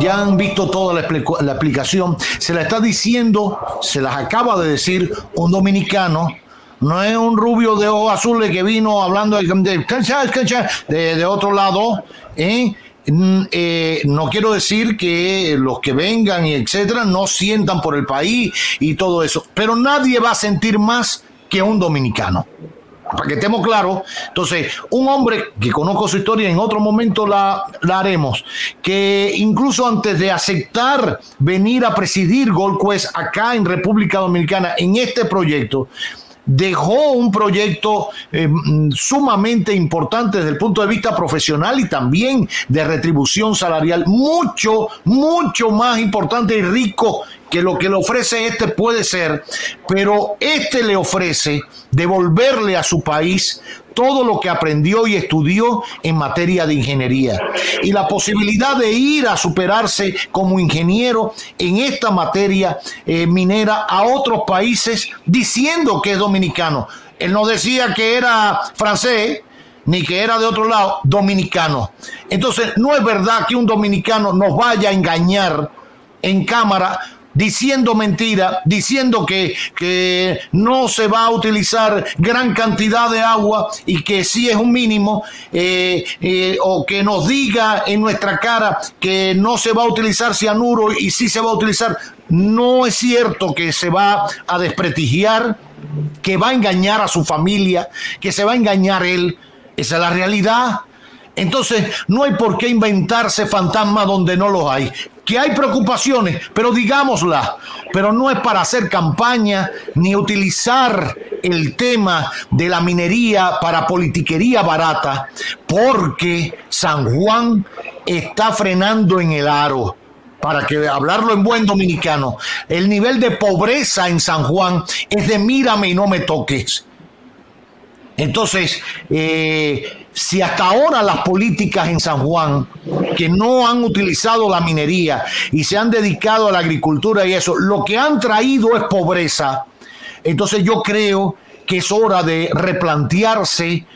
Ya han visto toda la, la explicación. Se la está diciendo, se las acaba de decir un dominicano. No es un rubio de ojos azules que vino hablando de, de, de- de otro lado. ¿eh? Mm, eh, no quiero decir que los que vengan y etcétera no sientan por el país y todo eso, pero nadie va a sentir más que un dominicano para que estemos claros. Entonces, un hombre que conozco su historia, en otro momento la, haremos, que incluso antes de aceptar venir a presidir Gold Quest acá en República Dominicana, en este proyecto, dejó un proyecto eh, mm, sumamente importante desde el punto de vista profesional y también de retribución salarial, mucho, mucho más importante y rico que lo que le ofrece este puede ser, pero este le ofrece devolverle a su país todo lo que aprendió y estudió en materia de ingeniería y la posibilidad de ir a superarse como ingeniero en esta materia eh, minera a otros países diciendo que es dominicano. Él no decía que era francés, ni que era de otro lado, dominicano. Entonces, no es verdad que un dominicano nos vaya a engañar en cámara diciendo mentira, diciendo que, que no se va a utilizar gran cantidad de agua y que sí es un mínimo, eh, eh, o que nos diga en nuestra cara que no se va a utilizar cianuro y sí se va a utilizar. No es cierto que se va a desprestigiar, que va a engañar a su familia, que se va a engañar él. Esa es la realidad. Entonces, no hay por qué inventarse fantasmas donde no los hay. Que hay preocupaciones, pero digámosla. Pero no es para hacer campaña ni utilizar el tema de la minería para politiquería barata, porque San Juan está frenando en el aro para que hablarlo en buen dominicano, el nivel de pobreza en San Juan es de mírame y no me toques. Entonces, eh, si hasta ahora las políticas en San Juan, que no han utilizado la minería y se han dedicado a la agricultura y eso, lo que han traído es pobreza, entonces yo creo que es hora de replantearse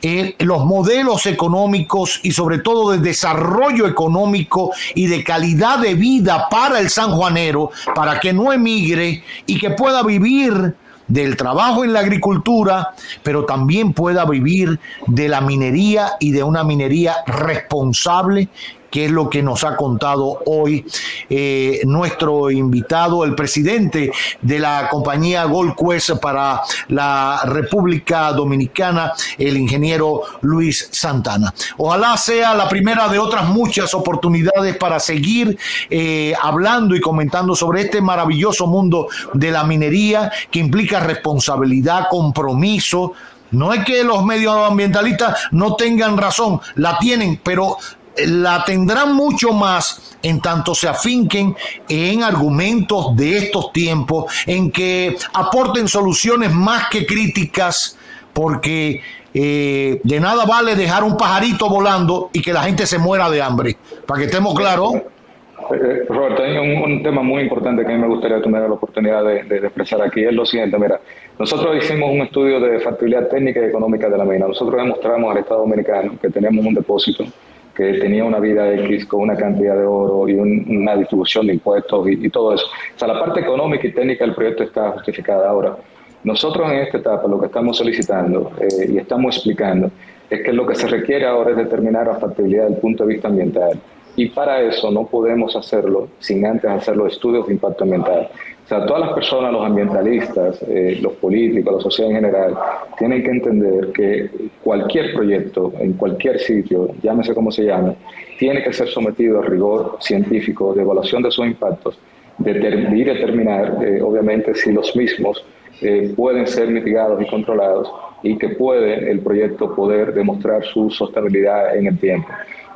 eh, los modelos económicos y sobre todo de desarrollo económico y de calidad de vida para el sanjuanero, para que no emigre y que pueda vivir del trabajo en la agricultura, pero también pueda vivir de la minería y de una minería responsable que es lo que nos ha contado hoy eh, nuestro invitado, el presidente de la compañía Gold Quest para la República Dominicana, el ingeniero Luis Santana. Ojalá sea la primera de otras muchas oportunidades para seguir eh, hablando y comentando sobre este maravilloso mundo de la minería que implica responsabilidad, compromiso. No es que los medioambientalistas no tengan razón, la tienen, pero la tendrán mucho más en tanto se afinquen en argumentos de estos tiempos, en que aporten soluciones más que críticas, porque eh, de nada vale dejar un pajarito volando y que la gente se muera de hambre. Para que estemos claros. Eh, Roberto, hay un, tema muy importante que a mí me gustaría tener la oportunidad de, de, expresar aquí. Es lo siguiente, mira, nosotros hicimos un estudio de factibilidad técnica y económica de la mina. Nosotros demostramos al Estado Dominicano que teníamos un depósito que tenía una vida X con una cantidad de oro y un, una distribución de impuestos y, todo eso. O sea, la parte económica y técnica del proyecto está justificada. Ahora, nosotros en esta etapa lo que estamos solicitando eh, y estamos explicando es que lo que se requiere ahora es determinar la factibilidad desde el punto de vista ambiental. Y para eso no podemos hacerlo sin antes hacer los estudios de impacto ambiental. O sea, todas las personas, los ambientalistas, eh, los políticos, la sociedad en general, tienen que entender que cualquier proyecto, en cualquier sitio, llámese como se llame, tiene que ser sometido a rigor científico de evaluación de sus impactos de, de, y determinar, eh, obviamente, si los mismos eh, pueden ser mitigados y controlados y que puede el proyecto poder demostrar su sostenibilidad en el tiempo.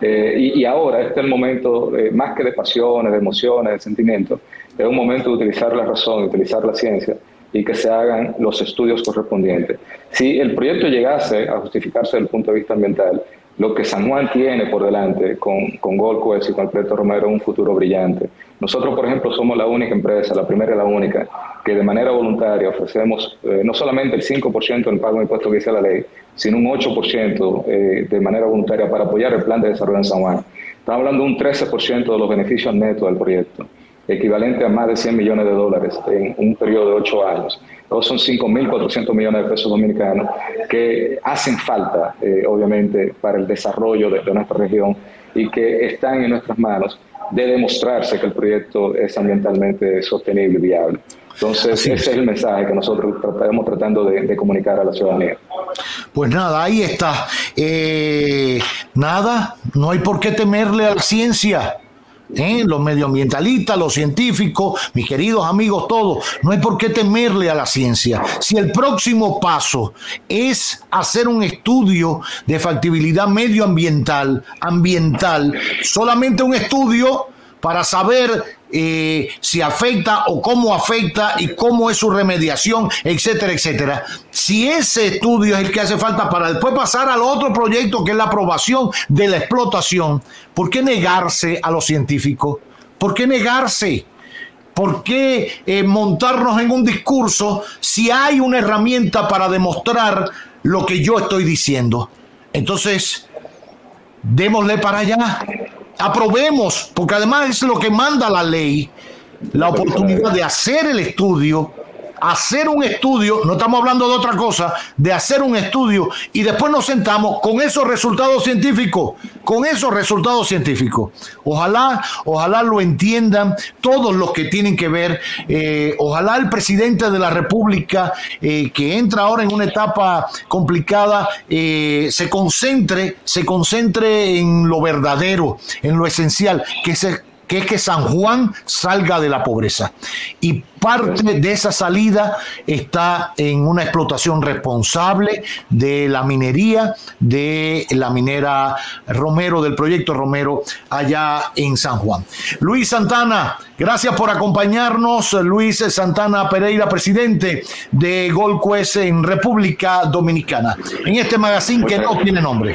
Eh, y, ahora este es el momento, más que de pasiones, de emociones, de sentimientos, es un momento de utilizar la razón, de utilizar la ciencia y que se hagan los estudios correspondientes. Si el proyecto llegase a justificarse desde el punto de vista ambiental, lo que San Juan tiene por delante con, con Gold y con Alberto Romero es un futuro brillante. Nosotros, por ejemplo, somos la única empresa, la primera y la única, que de manera voluntaria ofrecemos eh, no solamente el 5% del pago de impuestos que dice la ley, sino un 8% eh, de manera voluntaria para apoyar el plan de desarrollo en San Juan. Estamos hablando de un 13% de los beneficios netos del proyecto equivalente a más de 100 millones de dólares en un periodo de ocho años. Todos son 5.400 millones de pesos dominicanos que hacen falta, eh, obviamente, para el desarrollo de, nuestra región y que están en nuestras manos de demostrarse que el proyecto es ambientalmente sostenible y viable. Entonces, ese es. el mensaje que nosotros estamos tratando de, comunicar a la ciudadanía. Pues nada, ahí está. Eh, nada, no hay por qué temerle a la ciencia. ¿Eh? los medioambientalistas, los científicos, mis queridos amigos, todos, no hay por qué temerle a la ciencia. Si el próximo paso es hacer un estudio de factibilidad medioambiental, ambiental, solamente un estudio para saber si afecta o cómo afecta y cómo es su remediación, etcétera, etcétera. Si ese estudio es el que hace falta para después pasar al otro proyecto que es la aprobación de la explotación, ¿por qué negarse a los científicos? ¿Por qué negarse? ¿Por qué eh, montarnos en un discurso si hay una herramienta para demostrar lo que yo estoy diciendo? Entonces, démosle para allá aprobemos, porque además es lo que manda la ley, la oportunidad de hacer el estudio hacer un estudio, no estamos hablando de otra cosa, de hacer un estudio y después nos sentamos con esos resultados científicos, con esos resultados científicos. Ojalá, ojalá lo entiendan todos los que tienen que ver, eh, ojalá el presidente de la República, eh, que entra ahora en una etapa complicada, eh, se concentre, se concentre en lo verdadero, en lo esencial, que se que es que San Juan salga de la pobreza. Y parte de esa salida está en una explotación responsable de la minería, de la minera Romero, del proyecto Romero, allá en San Juan. Luis Santana, gracias por acompañarnos. Luis Santana Pereira, presidente de Gold Quest en República Dominicana, en este magazine que no tiene nombre.